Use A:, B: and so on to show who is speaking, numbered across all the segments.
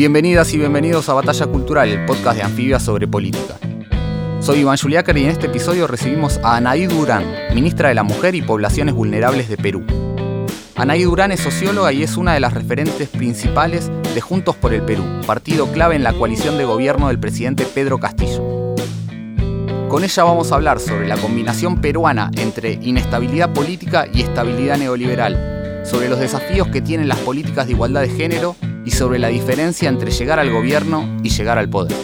A: Bienvenidas y bienvenidos a Batalla Cultural, el podcast de Anfibia sobre política. Soy Iván Juliácar y en este episodio recibimos a Anaí Durán, ministra de la Mujer y Poblaciones Vulnerables de Perú. Anaí Durán es socióloga y es una de las referentes principales de Juntos por el Perú, partido clave en la coalición de gobierno del presidente Pedro Castillo. Con ella vamos a hablar sobre la combinación peruana entre inestabilidad política y estabilidad neoliberal, sobre los desafíos que tienen las políticas de igualdad de género y sobre la diferencia entre llegar al gobierno y llegar al poder.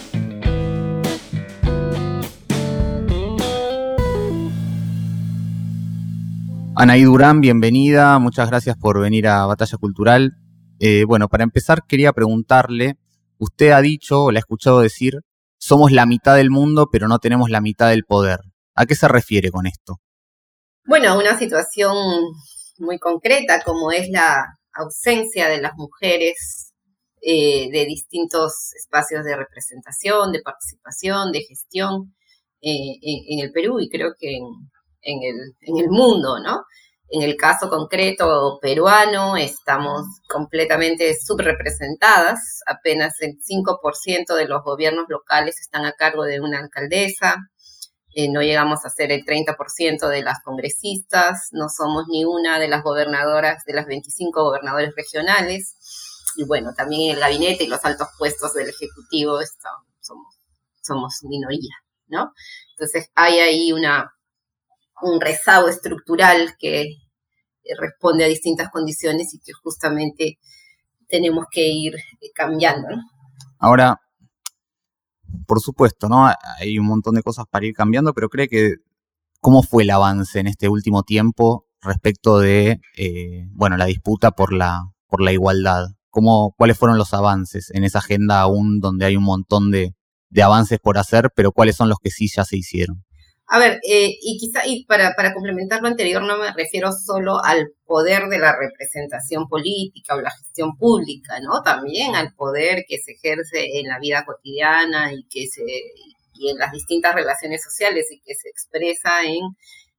A: Anaí Durán, bienvenida, muchas gracias por venir a Batalla Cultural. Eh, bueno, para empezar quería preguntarle, usted ha dicho, o le ha escuchado decir, somos la mitad del mundo, pero no tenemos la mitad del poder. ¿A qué se refiere con esto?
B: Bueno, una situación muy concreta como es la ausencia de las mujeres eh, de distintos espacios de representación, de participación, de gestión eh, en, el Perú y creo que en, el, mundo, ¿no? En el caso concreto peruano estamos completamente subrepresentadas, apenas el 5% de los gobiernos locales están a cargo de una alcaldesa, eh, no llegamos a ser el 30% de las congresistas, no somos ni una de las gobernadoras de las 25 gobernadores regionales, y bueno, también en el gabinete y los altos puestos del Ejecutivo somos, somos minoría, ¿no? Entonces hay ahí una, un rezago estructural que responde a distintas condiciones y que justamente tenemos que ir cambiando, ¿no?
A: Ahora, por supuesto, ¿no? Hay un montón de cosas para ir cambiando, pero cree que cómo fue el avance en este último tiempo respecto de, eh, bueno, la disputa por la, por la igualdad cuáles fueron los avances en esa agenda aún donde hay un montón de, avances por hacer, pero cuáles son los que sí ya se hicieron.
B: A ver, eh, y quizá, y para, para complementar lo anterior, no me refiero solo al poder de la representación política o la gestión pública, ¿no? También al poder que se ejerce en la vida cotidiana y que se, y en las distintas relaciones sociales y que se expresa en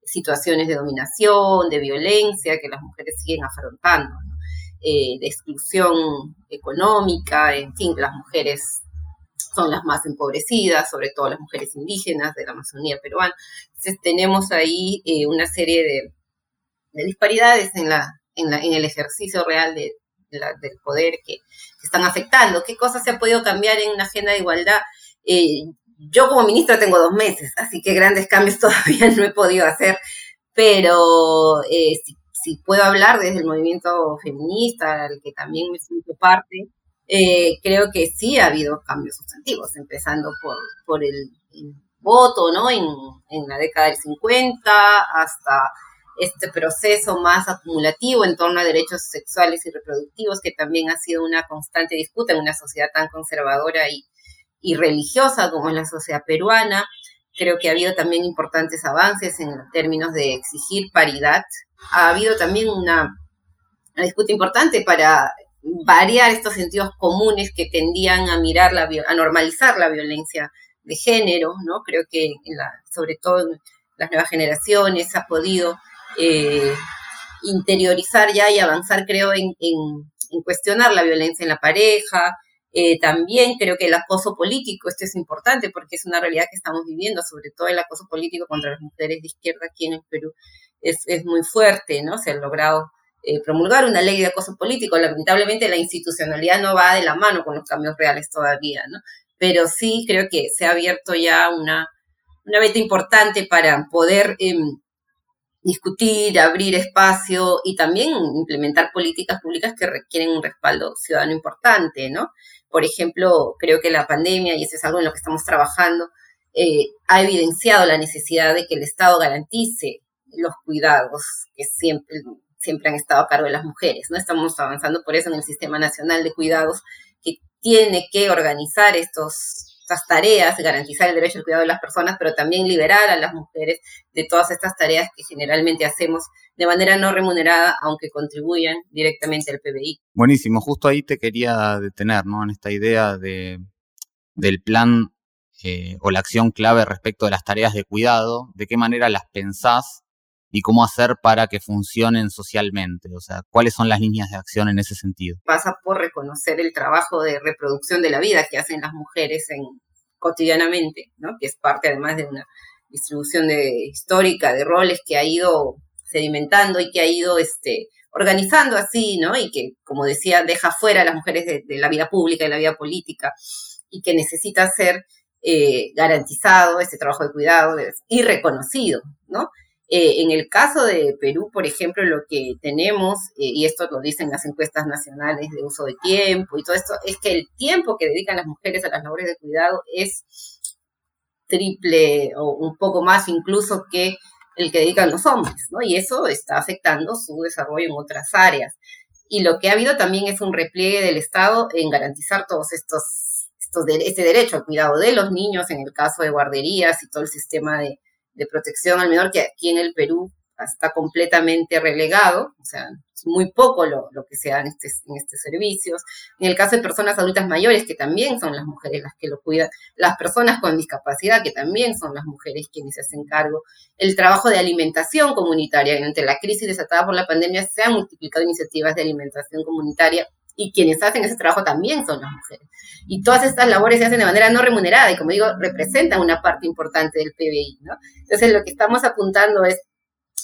B: situaciones de dominación, de violencia que las mujeres siguen afrontando, ¿no? Eh, de exclusión económica, en fin, las mujeres son las más empobrecidas, sobre todo las mujeres indígenas de la Amazonía peruana. Entonces tenemos ahí eh, una serie de, disparidades en, la, en, la, en, el ejercicio real de, del poder que, están afectando. ¿Qué cosas se ha podido cambiar en una agenda de igualdad? Eh, yo como ministra tengo dos meses, así que grandes cambios todavía no he podido hacer, pero eh, si puedo hablar desde el movimiento feminista, al que también me siento parte, eh, creo que sí ha habido cambios sustantivos, empezando por, por el, voto, ¿no? En, en, la década del 50 hasta este proceso más acumulativo en torno a derechos sexuales y reproductivos, que también ha sido una constante disputa en una sociedad tan conservadora y, y religiosa como es la sociedad peruana. Creo que ha habido también importantes avances en términos de exigir paridad ha habido también una, disputa importante para variar estos sentidos comunes que tendían a mirar la a normalizar la violencia de género, ¿no? Creo que sobre todo en las nuevas generaciones ha podido eh, interiorizar ya y avanzar, creo, en, cuestionar la violencia en la pareja. Eh, también creo que el acoso político, esto es importante porque es una realidad que estamos viviendo, sobre todo el acoso político contra las mujeres de izquierda aquí en el Perú es, muy fuerte, ¿no? Se ha logrado eh, promulgar una ley de acoso político. Lamentablemente la institucionalidad no va de la mano con los cambios reales todavía, ¿no? Pero sí creo que se ha abierto ya una, una beta importante para poder em, discutir, abrir espacio y también implementar políticas públicas que requieren un respaldo ciudadano importante, ¿no? Por ejemplo, creo que la pandemia, y eso es algo en lo que estamos trabajando, eh, ha evidenciado la necesidad de que el Estado garantice los cuidados que siempre, siempre han estado a cargo de las mujeres. ¿no? Estamos avanzando por eso en el Sistema Nacional de Cuidados, que tiene que organizar estos estas tareas, garantizar el derecho al cuidado de las personas, pero también liberar a las mujeres de todas estas tareas que generalmente hacemos de manera no remunerada, aunque contribuyan directamente al PBI.
A: Buenísimo, justo ahí te quería detener, ¿no? En esta idea de, del plan eh, o la acción clave respecto de las tareas de cuidado, de qué manera las pensás y cómo hacer para que funcionen socialmente, o sea, cuáles son las líneas de acción en ese sentido.
B: Pasa por reconocer el trabajo de reproducción de la vida que hacen las mujeres en, cotidianamente, ¿no? que es parte además de una distribución de, histórica de roles que ha ido sedimentando y que ha ido este, organizando así, ¿no? Y que, como decía, deja fuera a las mujeres de, la vida pública y la vida política y que necesita ser eh, garantizado ese trabajo de cuidado y reconocido, ¿no? Eh, en el caso de Perú, por ejemplo, lo que tenemos, eh, y esto lo dicen las encuestas nacionales de uso de tiempo y todo esto, es que el tiempo que dedican las mujeres a las labores de cuidado es triple o un poco más incluso que el que dedican los hombres, ¿no? Y eso está afectando su desarrollo en otras áreas. Y lo que ha habido también es un repliegue del Estado en garantizar todos estos, estos este derecho al cuidado de los niños, en el caso de guarderías y todo el sistema de, de protección al menor que aquí en el Perú está completamente relegado, o sea, es muy poco lo, que se da en, este, en estos servicios. En el caso de personas adultas mayores, que también son las mujeres las que lo cuidan, las personas con discapacidad, que también son las mujeres quienes se hacen cargo, el trabajo de alimentación comunitaria, entre la crisis desatada por la pandemia se han multiplicado iniciativas de alimentación comunitaria y quienes hacen ese trabajo también son las mujeres. Y todas estas labores se hacen de manera no remunerada y, como digo, representan una parte importante del PBI. ¿no? Entonces, lo que estamos apuntando es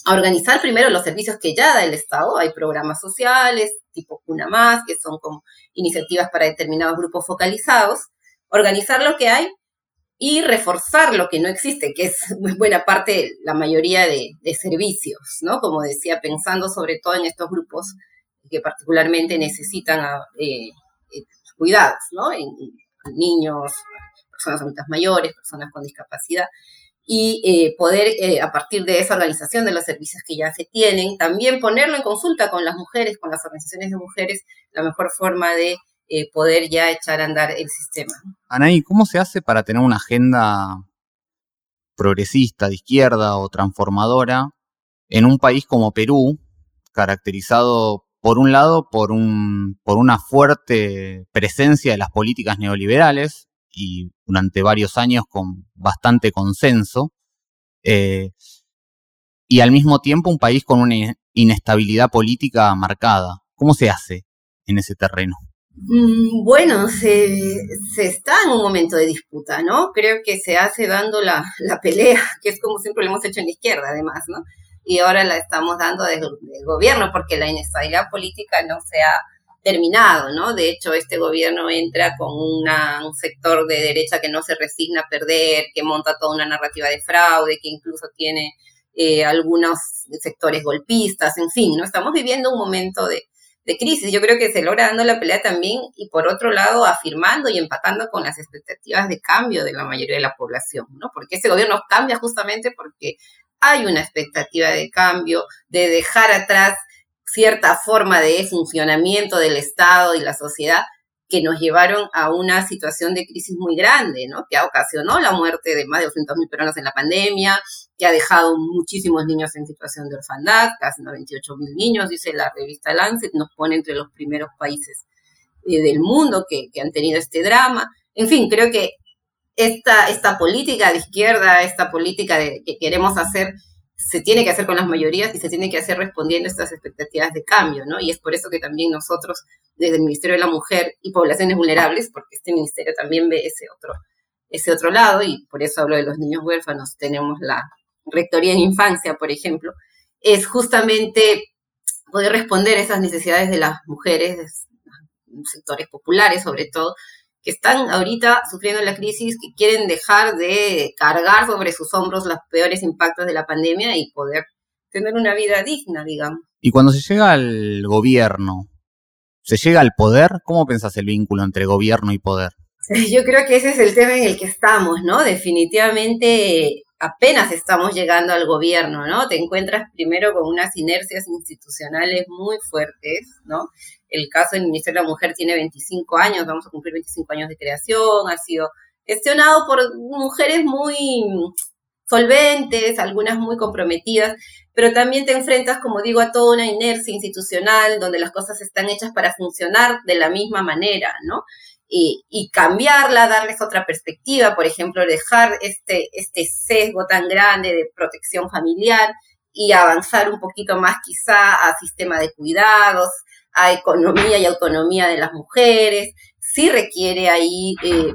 B: a organizar primero los servicios que ya da el Estado. Hay programas sociales, tipo Cuna Más, que son como iniciativas para determinados grupos focalizados. Organizar lo que hay y reforzar lo que no existe, que es buena parte, la mayoría de, de servicios, ¿no? Como decía, pensando sobre todo en estos grupos que particularmente necesitan eh, eh, cuidados, ¿no? En, niños, personas adultas mayores, personas con discapacidad, y eh, poder, a partir de esa organización de los servicios que ya se tienen, también ponerlo en consulta con las mujeres, con las organizaciones de mujeres, la mejor forma de poder ya echar a andar el sistema.
A: Anaí, ¿cómo se hace para tener una agenda progresista, de izquierda o transformadora en un país como Perú, caracterizado por un lado, por, un, por una fuerte presencia de las políticas neoliberales y durante varios años con bastante consenso, eh, y al mismo tiempo un país con una inestabilidad política marcada. ¿Cómo se hace en ese terreno?
B: Mm, bueno, se, está en un momento de disputa, ¿no? Creo que se hace dando la, la pelea, que es como siempre lo hemos hecho en la izquierda, además, ¿no? Y ahora la estamos dando desde el gobierno porque la inestabilidad política no se ha terminado, ¿no? De hecho, este gobierno entra con un sector de derecha que no se resigna a perder, que monta toda una narrativa de fraude, que incluso tiene eh, algunos sectores golpistas, en fin, ¿no? Estamos viviendo un momento de, de crisis. Yo creo que se logra dando la pelea también y por otro lado afirmando y empatando con las expectativas de cambio de la mayoría de la población, ¿no? Porque este gobierno cambia justamente porque hay una expectativa de cambio, de dejar atrás cierta forma de funcionamiento del Estado y la sociedad que nos llevaron a una situación de crisis muy grande, ¿no? Que ocasionó la muerte de más de 200.000 personas en la pandemia, que ha dejado muchísimos niños en situación de orfandad, casi 98.000 niños, dice la revista Lancet, nos pone entre los primeros países eh, del mundo que, que han tenido este drama. En fin, creo que esta, esta política de izquierda, esta política de, que queremos hacer, se tiene que hacer con las mayorías y se tiene que hacer respondiendo a estas expectativas de cambio, ¿no? Y es por eso que también nosotros, desde el Ministerio de la Mujer y Poblaciones Vulnerables, porque este ministerio también ve ese otro, ese otro lado, y por eso hablo de los niños huérfanos, tenemos la Rectoría en Infancia, por ejemplo, es justamente poder responder a esas necesidades de las mujeres, sectores populares sobre todo, que están ahorita sufriendo la crisis, que quieren dejar de cargar sobre sus hombros los peores impactos de la pandemia y poder tener una vida digna, digamos.
A: Y cuando se llega al gobierno, ¿se llega al poder? ¿Cómo pensás el vínculo entre gobierno y poder?
B: Yo creo que ese es el tema en el que estamos, ¿no? Definitivamente apenas estamos llegando al gobierno, ¿no? Te encuentras primero con unas inercias institucionales muy fuertes, ¿no? El caso del Ministerio de la Mujer tiene 25 años, vamos a cumplir 25 años de creación, ha sido gestionado por mujeres muy solventes, algunas muy comprometidas, pero también te enfrentas, como digo, a toda una inercia institucional donde las cosas están hechas para funcionar de la misma manera, ¿no? Y, cambiarla, darles otra perspectiva, por ejemplo, dejar este, este sesgo tan grande de protección familiar y avanzar un poquito más quizá a sistema de cuidados, a economía y autonomía de las mujeres, sí requiere ahí eh,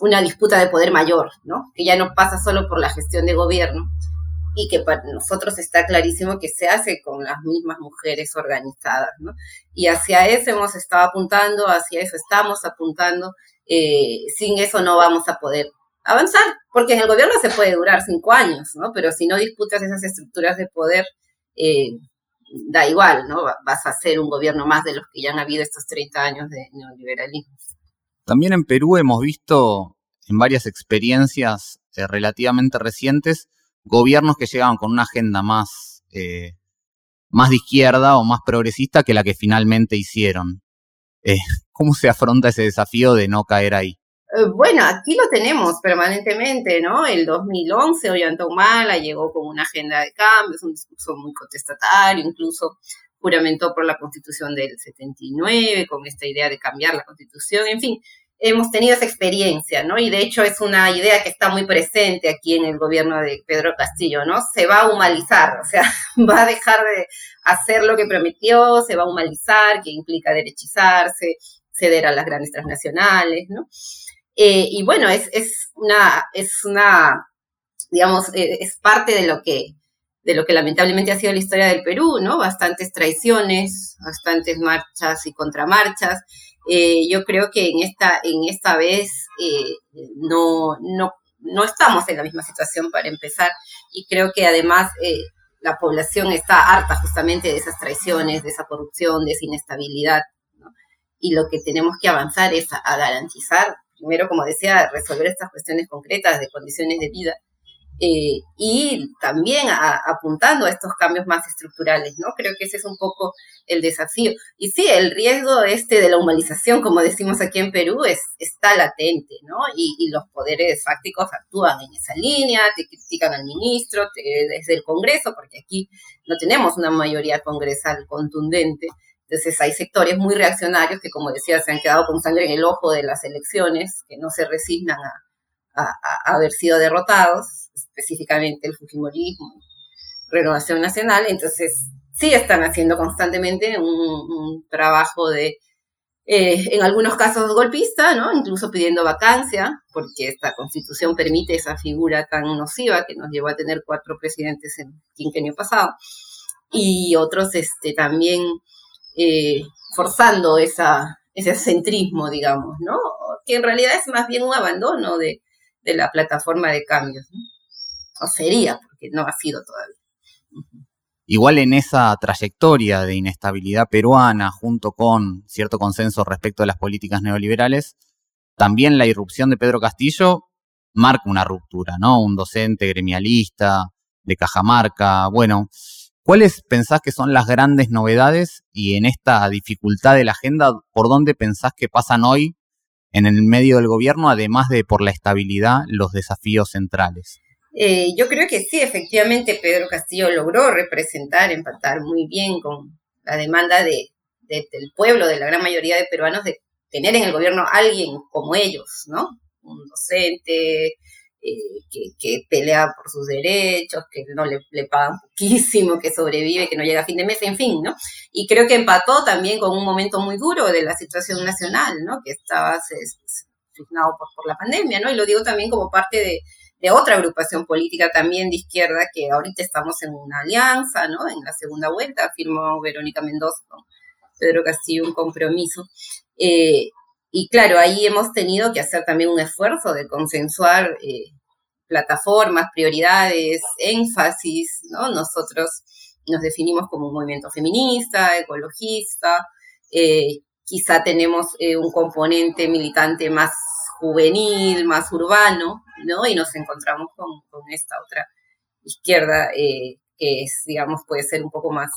B: una disputa de poder mayor, ¿no? Que ya no pasa solo por la gestión de gobierno, y que para nosotros está clarísimo que se hace con las mismas mujeres organizadas, ¿no? Y hacia eso hemos estado apuntando, hacia eso estamos apuntando, eh, sin eso no vamos a poder avanzar, porque en el gobierno se puede durar cinco años, ¿no? Pero si no disputas esas estructuras de poder, eh, da igual, ¿no? Vas a ser un gobierno más de los que ya han habido estos 30 años de neoliberalismo.
A: También en Perú hemos visto en varias experiencias eh, relativamente recientes gobiernos que llegaban con una agenda más, eh, más de izquierda o más progresista que la que finalmente hicieron. Eh, ¿Cómo se afronta ese desafío de no caer ahí?
B: Eh, bueno, aquí lo tenemos permanentemente, ¿no? El 2011 Ollanta Humala llegó con una agenda de cambios, un discurso muy contestatario, incluso juramentó por la constitución del 79, con esta idea de cambiar la constitución, en fin, hemos tenido esa experiencia, ¿no? Y de hecho es una idea que está muy presente aquí en el gobierno de Pedro Castillo, ¿no? Se va a humanizar, o sea, va a dejar de hacer lo que prometió, se va a humanizar, que implica derechizarse, ceder a las grandes transnacionales, ¿no? Eh, y bueno, es, es, una, es una, digamos, eh, es parte de lo que de lo que lamentablemente ha sido la historia del Perú, ¿no? Bastantes traiciones, bastantes marchas y contramarchas, eh, yo creo que en esta, en esta vez eh, no, no, no, estamos en la misma situación para empezar y creo que además eh, la población está harta justamente de esas traiciones, de esa corrupción, de esa inestabilidad. Y lo que tenemos que avanzar es a garantizar, primero, como decía, resolver estas cuestiones concretas de condiciones de vida eh, y también apuntando a estos cambios más estructurales, ¿no? Creo que ese es un poco el desafío. Y sí, el riesgo este de la humanización, como decimos aquí en Perú, es, está latente, ¿no? Y, los poderes fácticos actúan en esa línea, te critican al ministro desde el Congreso, porque aquí no tenemos una mayoría congresal contundente. Entonces hay sectores muy reaccionarios que, como decía, se han quedado con sangre en el ojo de las elecciones, que no se resignan a haber sido derrotados específicamente el Fujimorismo, Renovación Nacional, entonces sí están haciendo constantemente un, trabajo de, eh, en algunos casos golpista, ¿no? incluso pidiendo vacancia, porque esta constitución permite esa figura tan nociva que nos llevó a tener cuatro presidentes en quinquenio pasado, y otros este, también eh, forzando esa, ese centrismo, digamos, ¿no? que en realidad es más bien un abandono de, de la plataforma de cambios. o sería, porque no ha sido todavía.
A: Igual en esa trayectoria de inestabilidad peruana, junto con cierto consenso respecto a las políticas neoliberales, también la irrupción de Pedro Castillo marca una ruptura, ¿no? Un docente gremialista de Cajamarca. Bueno, ¿cuáles pensás que son las grandes novedades y en esta dificultad de la agenda, por dónde pensás que pasan hoy en el medio del gobierno, además de por la estabilidad, los desafíos centrales?
B: Eh, yo creo que sí, efectivamente, Pedro Castillo logró representar, empatar muy bien con la demanda de, del pueblo, de la gran mayoría de peruanos, de tener en el gobierno a alguien como ellos, ¿no? Un docente eh, que, pelea por sus derechos, que no le, le, pagan poquísimo, que sobrevive, que no llega a fin de mes, en fin, ¿no? Y creo que empató también con un momento muy duro de la situación nacional, ¿no? Que estaba asignado por, por la pandemia, ¿no? Y lo digo también como parte de de otra agrupación política también de izquierda, que ahorita estamos en una alianza, ¿no? En la segunda vuelta firmó Verónica Mendoza con Pedro Castillo un compromiso. Eh, y claro, ahí hemos tenido que hacer también un esfuerzo de consensuar eh, plataformas, prioridades, énfasis, ¿no? Nosotros nos definimos como un movimiento feminista, ecologista, eh, quizá tenemos un componente militante más juvenil, más urbano, ¿no? Y nos encontramos con, esta otra izquierda eh, que es, digamos, puede ser un poco más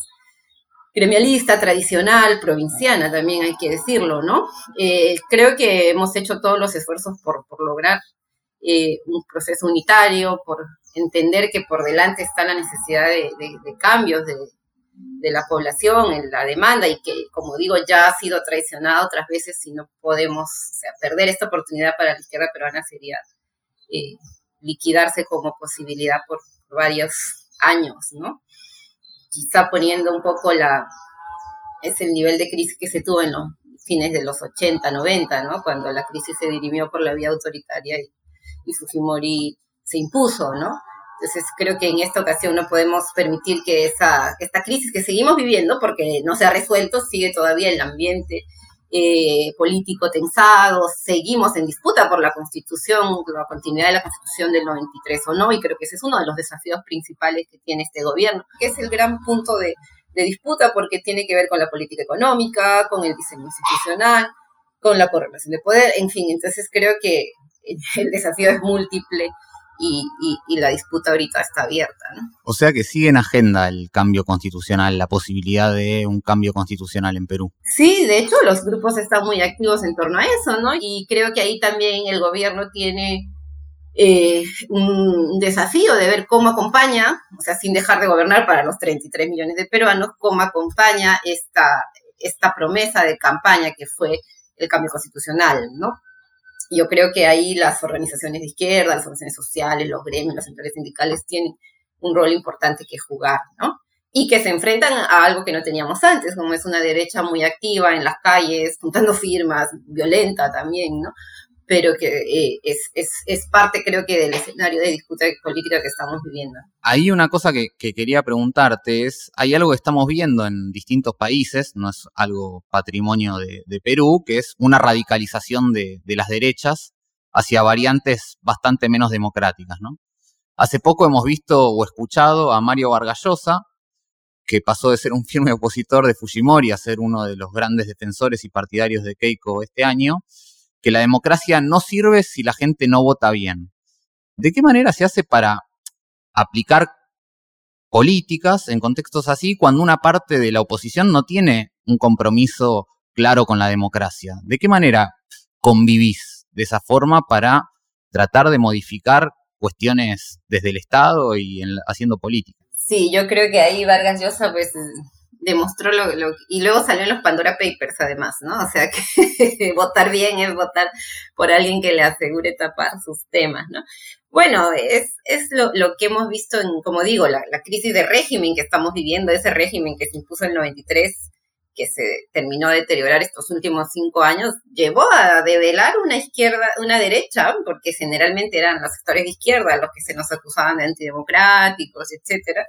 B: gremialista, tradicional, provinciana también hay que decirlo, ¿no? Eh, creo que hemos hecho todos los esfuerzos por, lograr eh, un proceso unitario, por entender que por delante está la necesidad de, cambios de, la población, en la demanda y que, como digo, ya ha sido traicionada otras veces si no podemos, o sea, perder esta oportunidad para la izquierda peruana sería eh, liquidarse como posibilidad por varios años, ¿no? quizá poniendo un poco la, es el nivel de crisis que se tuvo en los fines de los 80, 90, ¿no? Cuando la crisis se dirimió por la vía autoritaria y, Fujimori se impuso, ¿no? Entonces creo que en esta ocasión no podemos permitir que esa, esta crisis que seguimos viviendo, porque no se ha resuelto, sigue todavía el ambiente eh, político tensado, seguimos en disputa por la constitución, la continuidad de la constitución del 93 o no, y creo que ese es uno de los desafíos principales que tiene este gobierno, que es el gran punto de, disputa porque tiene que ver con la política económica, con el diseño institucional, con la correlación de poder, en fin, entonces creo que el desafío es múltiple y, la disputa ahorita está abierta. ¿no?
A: O sea que sigue en agenda el cambio constitucional, la posibilidad de un cambio constitucional en Perú.
B: Sí, de hecho los grupos están muy activos en torno a eso, ¿no? Y creo que ahí también el gobierno tiene eh, un desafío de ver cómo acompaña, o sea, sin dejar de gobernar para los 33 millones de peruanos, cómo acompaña esta, esta promesa de campaña que fue el cambio constitucional, ¿no? Yo creo que ahí las organizaciones de izquierda, las organizaciones sociales, los gremios, las centrales sindicales tienen un rol importante que jugar, ¿no? Y que se enfrentan a algo que no teníamos antes, como es una derecha muy activa en las calles, juntando firmas, violenta también, ¿no? Pero que eh, es, parte, creo que, del escenario de disputa política que estamos viviendo.
A: Ahí una cosa que, quería preguntarte es, hay algo que estamos viendo en distintos países, no es algo patrimonio de, Perú, que es una radicalización de, las derechas hacia variantes bastante menos democráticas, ¿no? Hace poco hemos visto o escuchado a Mario Vargallosa, que pasó de ser un firme opositor de Fujimori a ser uno de los grandes defensores y partidarios de Keiko este año, que la democracia no sirve si la gente no vota bien. ¿De qué manera se hace para aplicar políticas en contextos así cuando una parte de la oposición no tiene un compromiso claro con la democracia? ¿De qué manera convivís de esa forma para tratar de modificar cuestiones desde el Estado y haciendo política?
B: Sí, yo creo que ahí Vargas Llosa pues demostró lo, y luego salió en los Pandora Papers además, ¿no? O sea que votar bien es votar por alguien que le asegure tapar sus temas, ¿no? Bueno, es, es lo, lo que hemos visto en, como digo, la, la, crisis de régimen que estamos viviendo, ese régimen que se impuso en el 93, que se terminó de deteriorar estos últimos cinco años, llevó a develar una izquierda, una derecha, porque generalmente eran los sectores de izquierda los que se nos acusaban de antidemocráticos, etcétera,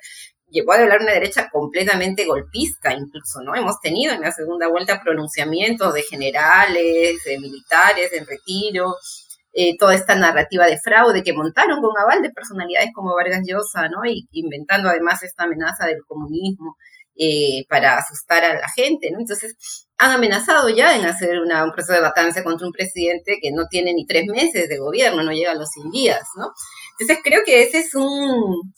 B: llegó a hablar una derecha completamente golpista incluso, ¿no? Hemos tenido en la segunda vuelta pronunciamientos de generales, de militares en retiro, eh, toda esta narrativa de fraude que montaron con aval de personalidades como Vargas Llosa, ¿no? Y inventando además esta amenaza del comunismo eh, para asustar a la gente, ¿no? Entonces, han amenazado ya en hacer un proceso de vacancia contra un presidente que no tiene ni tres meses de gobierno, no llega a los 100 días, ¿no? Entonces, creo que ese es un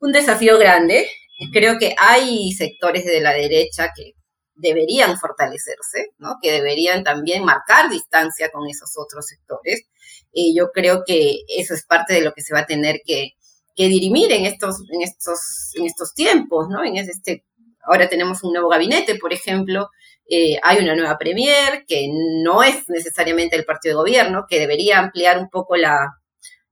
B: un desafío grande. Creo que hay sectores de la derecha que deberían fortalecerse, ¿no? que deberían también marcar distancia con esos otros sectores. Yo creo que eso es parte de lo que se va a tener que, dirimir en estos, en, estos, en estos tiempos. ¿no? En este, ahora tenemos un nuevo gabinete, por ejemplo, eh, hay una nueva premier que no es necesariamente el partido de gobierno, que debería ampliar un poco la,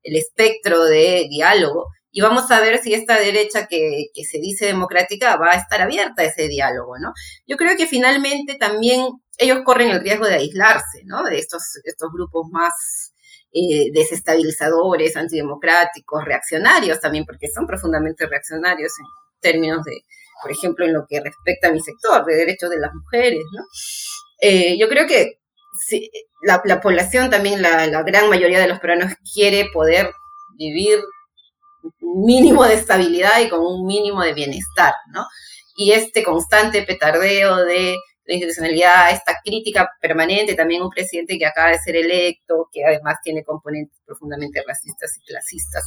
B: el espectro de diálogo y vamos a ver si esta derecha que, se dice democrática va a estar abierta a ese diálogo, ¿no? Yo creo que finalmente también ellos corren el riesgo de aislarse, ¿no? De estos, estos grupos más eh, desestabilizadores, antidemocráticos, reaccionarios también, porque son profundamente reaccionarios en términos de, por ejemplo, en lo que respecta a mi sector, de derechos de las mujeres, ¿no? Eh, yo creo que la, población también, la, la gran mayoría de los peruanos quiere poder vivir mínimo de estabilidad y con un mínimo de bienestar, ¿no? Y este constante petardeo de la institucionalidad, esta crítica permanente, también un presidente que acaba de ser electo, que además tiene componentes profundamente racistas y clasistas,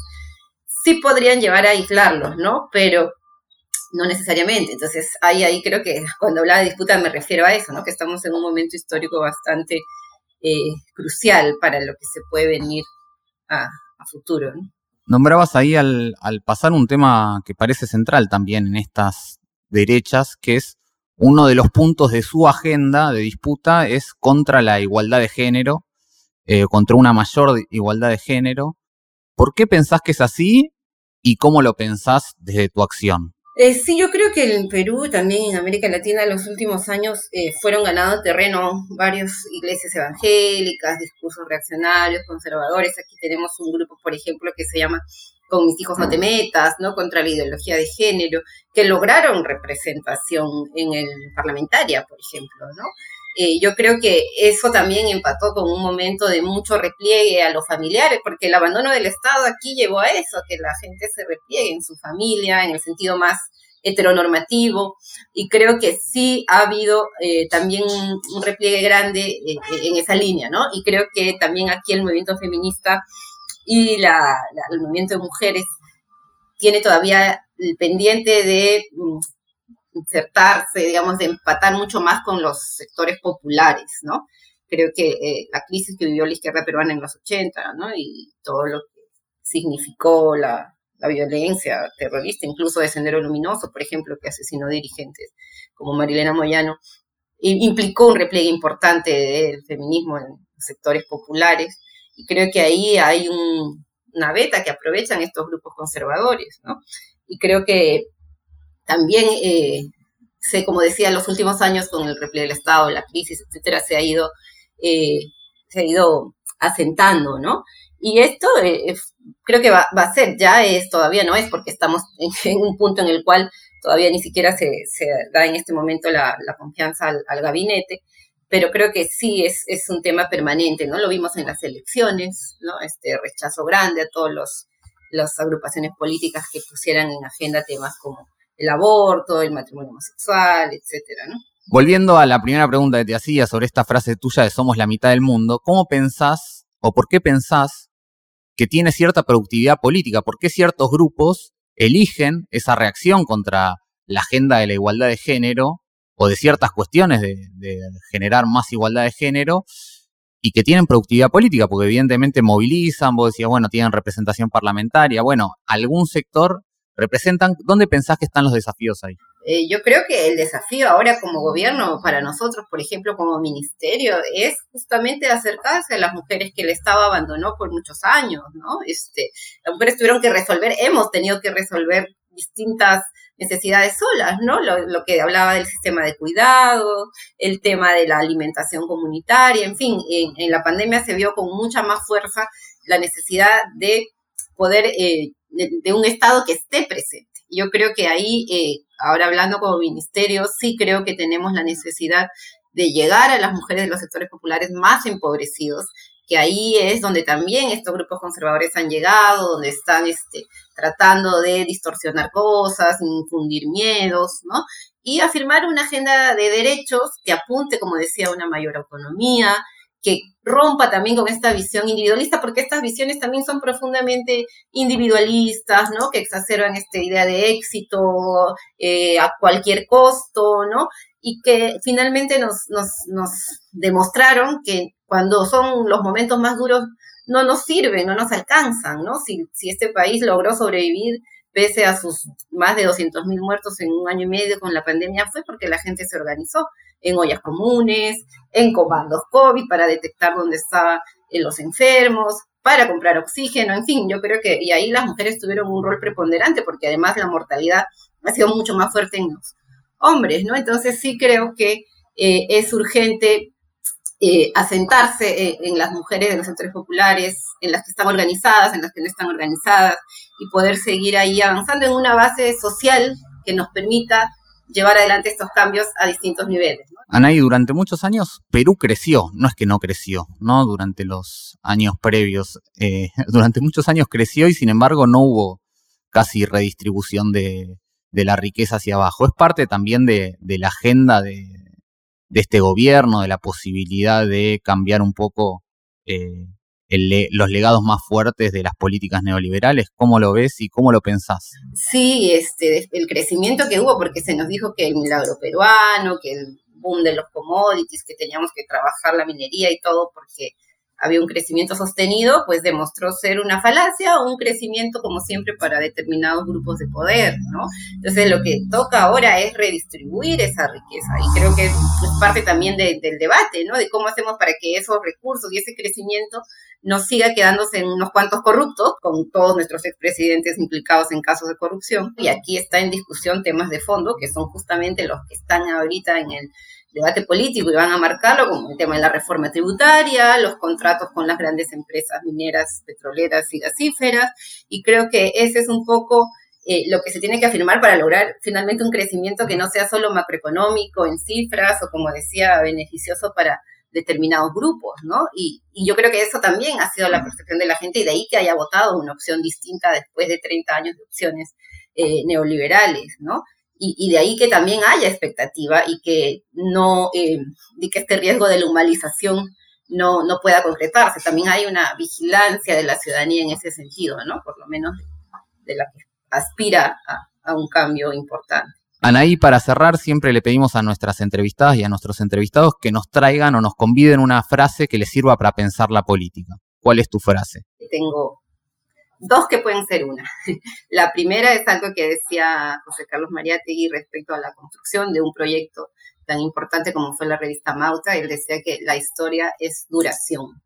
B: sí podrían llevar a aislarlos, ¿no? Pero no necesariamente. Entonces, ahí, ahí creo que cuando hablaba de disputa me refiero a eso, ¿no? Que estamos en un momento histórico bastante eh, crucial para lo que se puede venir a, a futuro, ¿no?
A: Nombrabas ahí al, al pasar un tema que parece central también en estas derechas, que es uno de los puntos de su agenda de disputa es contra la igualdad de género, eh, contra una mayor igualdad de género. ¿Por qué pensás que es así y cómo lo pensás desde tu acción?
B: Eh, sí, yo creo que en Perú, también en América Latina, en los últimos años eh, fueron ganando terreno varias iglesias evangélicas, discursos reaccionarios, conservadores. Aquí tenemos un grupo, por ejemplo, que se llama con mis hijos no te metas, ¿no? Contra la ideología de género, que lograron representación en el parlamentaria, por ejemplo, ¿no? Eh, yo creo que eso también empató con un momento de mucho repliegue a los familiares, porque el abandono del Estado aquí llevó a eso, que la gente se repliegue en su familia, en el sentido más heteronormativo, y creo que sí ha habido eh, también un repliegue grande eh, en esa línea, ¿no? Y creo que también aquí el movimiento feminista y la, el movimiento de mujeres tiene todavía el pendiente de mm, insertarse, digamos, de empatar mucho más con los sectores populares, ¿no? Creo que eh, la crisis que vivió la izquierda peruana en los 80, ¿no? Y todo lo que significó la, la violencia terrorista, incluso de Sendero Luminoso, por ejemplo, que asesinó dirigentes como Marilena Moyano, implicó un repliegue importante del feminismo en sectores populares y creo que ahí hay una beta que aprovechan estos grupos conservadores, ¿no? Y creo que también, eh, sé, como decía, en los últimos años con el repliegue del Estado, la crisis, etcétera, se ha ido, eh, se ha ido asentando, ¿no? Y esto eh, creo que va, a ser, ya es, todavía no es, porque estamos en, un punto en el cual todavía ni siquiera se, da en este momento la, confianza al, gabinete, pero creo que sí es, es un tema permanente, ¿no? Lo vimos en las elecciones, ¿no? Este rechazo grande a todos los las agrupaciones políticas que pusieran en agenda temas como el aborto, el matrimonio homosexual, etcétera, ¿no?
A: Volviendo a la primera pregunta que te hacía sobre esta frase tuya de somos la mitad del mundo, ¿cómo pensás o por qué pensás que tiene cierta productividad política? ¿Por qué ciertos grupos eligen esa reacción contra la agenda de la igualdad de género o de ciertas cuestiones de, generar más igualdad de género y que tienen productividad política, porque evidentemente movilizan, vos decías, bueno, tienen representación parlamentaria, bueno, algún sector representan, ¿dónde pensás que están los desafíos ahí?
B: Eh, yo creo que el desafío ahora como gobierno, para nosotros, por ejemplo, como ministerio, es justamente acercarse a las mujeres que el Estado abandonó por muchos años, ¿no? Este, las mujeres tuvieron que resolver, hemos tenido que resolver distintas necesidades solas, ¿no? Lo, que hablaba del sistema de cuidado, el tema de la alimentación comunitaria, en fin, en, la pandemia se vio con mucha más fuerza la necesidad de poder, eh, de, un Estado que esté presente. Yo creo que ahí, eh, ahora hablando como ministerio, sí creo que tenemos la necesidad de llegar a las mujeres de los sectores populares más empobrecidos, que ahí es donde también estos grupos conservadores han llegado, donde están este, tratando de distorsionar cosas, infundir miedos, ¿no? Y afirmar una agenda de derechos que apunte, como decía, a una mayor autonomía, que rompa también con esta visión individualista, porque estas visiones también son profundamente individualistas, ¿no? Que exacerban esta idea de éxito eh, a cualquier costo, ¿no? Y que finalmente nos, nos, demostraron que cuando son los momentos más duros, no nos sirven, no nos alcanzan, ¿no? Si, si este país logró sobrevivir pese a sus más de 200.000 muertos en un año y medio con la pandemia, fue porque la gente se organizó en ollas comunes, en comandos COVID para detectar dónde estaban eh, los enfermos, para comprar oxígeno, en fin, yo creo que, y ahí las mujeres tuvieron un rol preponderante porque además la mortalidad ha sido mucho más fuerte en los hombres, ¿no? Entonces sí creo que eh, es urgente eh, asentarse eh, en las mujeres de los sectores populares, en las que están organizadas, en las que no están organizadas, y poder seguir ahí avanzando en una base social que nos permita llevar adelante estos cambios a distintos niveles.
A: Anaí, durante muchos años Perú creció, no es que no creció, ¿no? Durante los años previos, eh, durante muchos años creció y sin embargo no hubo casi redistribución de, la riqueza hacia abajo. Es parte también de, de la agenda de, este gobierno, de la posibilidad de cambiar un poco eh, los legados más fuertes de las políticas neoliberales? ¿Cómo lo ves y cómo lo pensás?
B: Sí, este, el crecimiento que hubo, porque se nos dijo que el milagro peruano, que el boom de los commodities, que teníamos que trabajar la minería y todo, porque había un crecimiento sostenido, pues demostró ser una falacia o un crecimiento, como siempre, para determinados grupos de poder, ¿no? Entonces, lo que toca ahora es redistribuir esa riqueza y creo que es parte también del debate, ¿no? De cómo hacemos para que esos recursos y ese crecimiento no siga quedándose en unos cuantos corruptos, con todos nuestros expresidentes implicados en casos de corrupción. Y aquí está en discusión temas de fondo, que son justamente los que están ahorita en el debate político y van a marcarlo como el tema de la reforma tributaria, los contratos con las grandes empresas mineras, petroleras y gasíferas. Y creo que ese es un poco eh, lo que se tiene que afirmar para lograr finalmente un crecimiento que no sea solo macroeconómico en cifras o, como decía, beneficioso para determinados grupos, ¿no? Y, yo creo que eso también ha sido la percepción de la gente y de ahí que haya votado una opción distinta después de 30 años de opciones eh, neoliberales, ¿no? Y, de ahí que también haya expectativa y que no, eh, que este riesgo de la humanización no, no pueda concretarse. También hay una vigilancia de la ciudadanía en ese sentido, ¿no? Por lo menos de la que aspira a, a un cambio importante.
A: Anaí, para cerrar, siempre le pedimos a nuestras entrevistadas y a nuestros entrevistados que nos traigan o nos conviden una frase que les sirva para pensar la política. ¿Cuál es tu frase?
B: Tengo dos que pueden ser una. La primera es algo que decía José Carlos Mariátegui respecto a la construcción de un proyecto tan importante como fue la revista Mauta. Él decía que la historia es duración,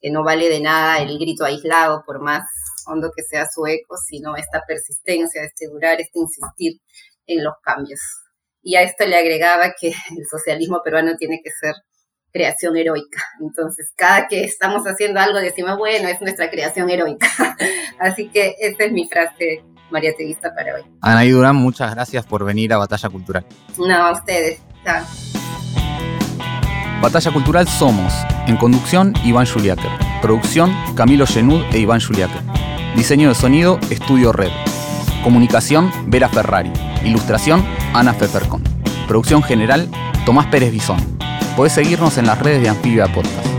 B: que no vale de nada el grito aislado, por más hondo que sea su eco, sino esta persistencia, este durar, este insistir en los cambios. Y a esto le agregaba que el socialismo peruano tiene que ser creación heroica. Entonces, cada que estamos haciendo algo decimos, bueno, es nuestra creación heroica. Así que esa es mi frase María Teguista para hoy.
A: Anaí Durán, muchas gracias por venir a Batalla Cultural.
B: No, a ustedes. Chao.
A: Batalla Cultural somos, en conducción, Iván Juliáquer. Producción, Camilo Genud e Iván Juliáquer. Diseño de sonido, Estudio Red. Comunicación, Vera Ferrari. Ilustración, Ana Fefercon. Producción general, Tomás Pérez Bisón. Podés seguirnos en las redes de Anfibia Podcast.